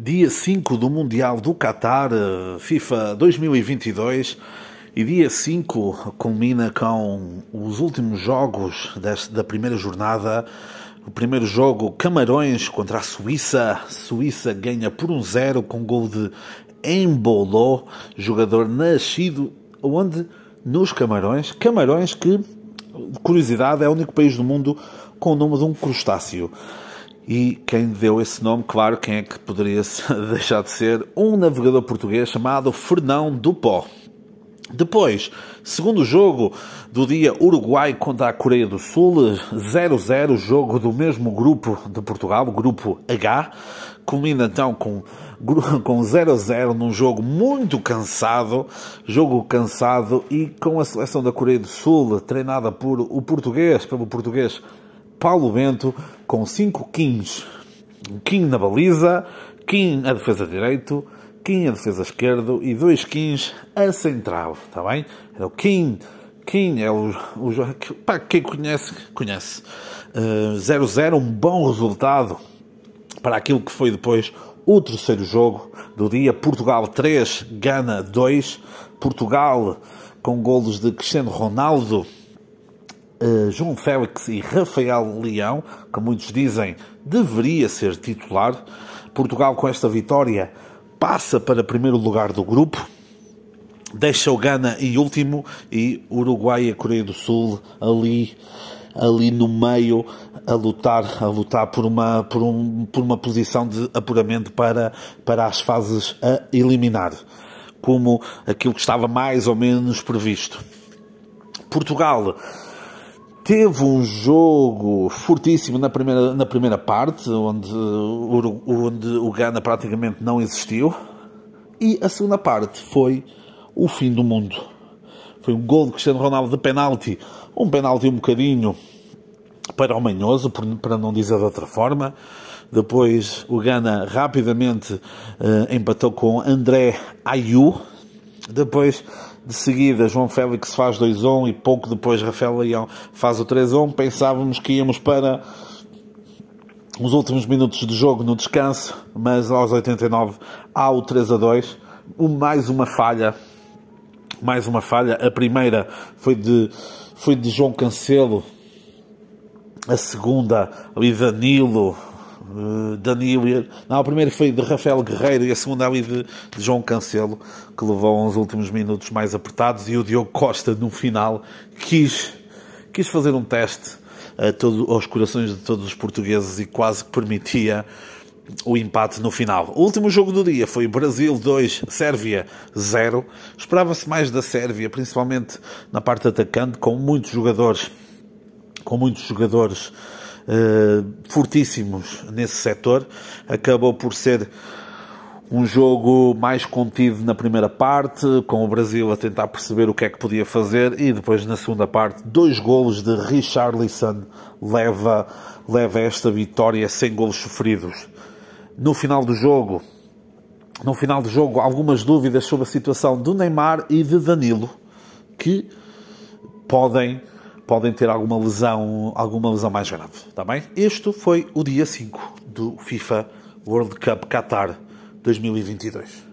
dia 5 do Mundial do Qatar, eh, FIFA 2022, e dia 5 culmina com os últimos jogos da primeira jornada. O primeiro jogo, Camarões contra a Suíça. Suíça ganha por 1-0 um com gol de Embolo, jogador nascido onde? Nos Camarões. Camarões que, curiosidade, é o único país do mundo com o nome de um crustáceo. E quem deu esse nome, claro, quem é que poderia deixar de ser? Um navegador português chamado Fernão Dupó. Depois, segundo jogo do dia Uruguai contra a Coreia do Sul, 0-0, jogo do mesmo grupo de Portugal, o grupo H, culmina então com com 0-0 num jogo muito cansado, jogo cansado e com a seleção da Coreia do Sul treinada por o português, pelo português Paulo Bento, com 5 Kings. King na baliza, King a defesa direito, King a defesa esquerdo e dois Kings a central, está bem? Era o King, King é o, o para quem conhece, conhece. 0-0, uh, um bom resultado para aquilo que foi depois o terceiro jogo do dia. Portugal 3, Gana 2. Portugal com golos de Cristiano Ronaldo, uh, João Félix e Rafael Leão, que muitos dizem deveria ser titular. Portugal com esta vitória passa para primeiro lugar do grupo. Deixa o Gana em último e Uruguai e a Coreia do Sul ali ali no meio a lutar, a lutar por uma, por um, por uma posição de apuramento para, para as fases a eliminar, como aquilo que estava mais ou menos previsto. Portugal teve um jogo fortíssimo na primeira, na primeira parte, onde, onde o Ghana praticamente não existiu, e a segunda parte foi o fim do mundo foi um gol de Cristiano Ronaldo de penalti, um penalti um bocadinho para o Manhoso, para não dizer de outra forma. Depois o Gana rapidamente uh, empatou com André Ayu. Depois, de seguida, João Félix faz 2-1 e pouco depois Rafael Leão faz o 3-1. Pensávamos que íamos para os últimos minutos de jogo no descanso, mas aos 89 há o 3-2. Mais uma falha mais uma falha. A primeira foi de, foi de João Cancelo, a segunda ali Danilo, uh, Danilo, não, a primeira foi de Rafael Guerreiro e a segunda ali de, de João Cancelo, que levou uns últimos minutos mais apertados e o Diogo Costa no final quis, quis fazer um teste a todo, aos corações de todos os portugueses e quase que permitia o empate no final. O último jogo do dia foi Brasil 2, Sérvia 0. Esperava-se mais da Sérvia, principalmente na parte atacante, com muitos jogadores, com muitos jogadores fortíssimos nesse setor. Acabou por ser um jogo mais contido na primeira parte, com o Brasil a tentar perceber o que é que podia fazer, e depois na segunda parte, dois golos de Richarlison leva, leva esta vitória sem golos sofridos no final do jogo, no final do jogo, algumas dúvidas sobre a situação do Neymar e de Danilo, que podem, podem ter alguma lesão, alguma lesão mais grave, está bem? Este foi o dia 5 do FIFA World Cup Qatar 2022.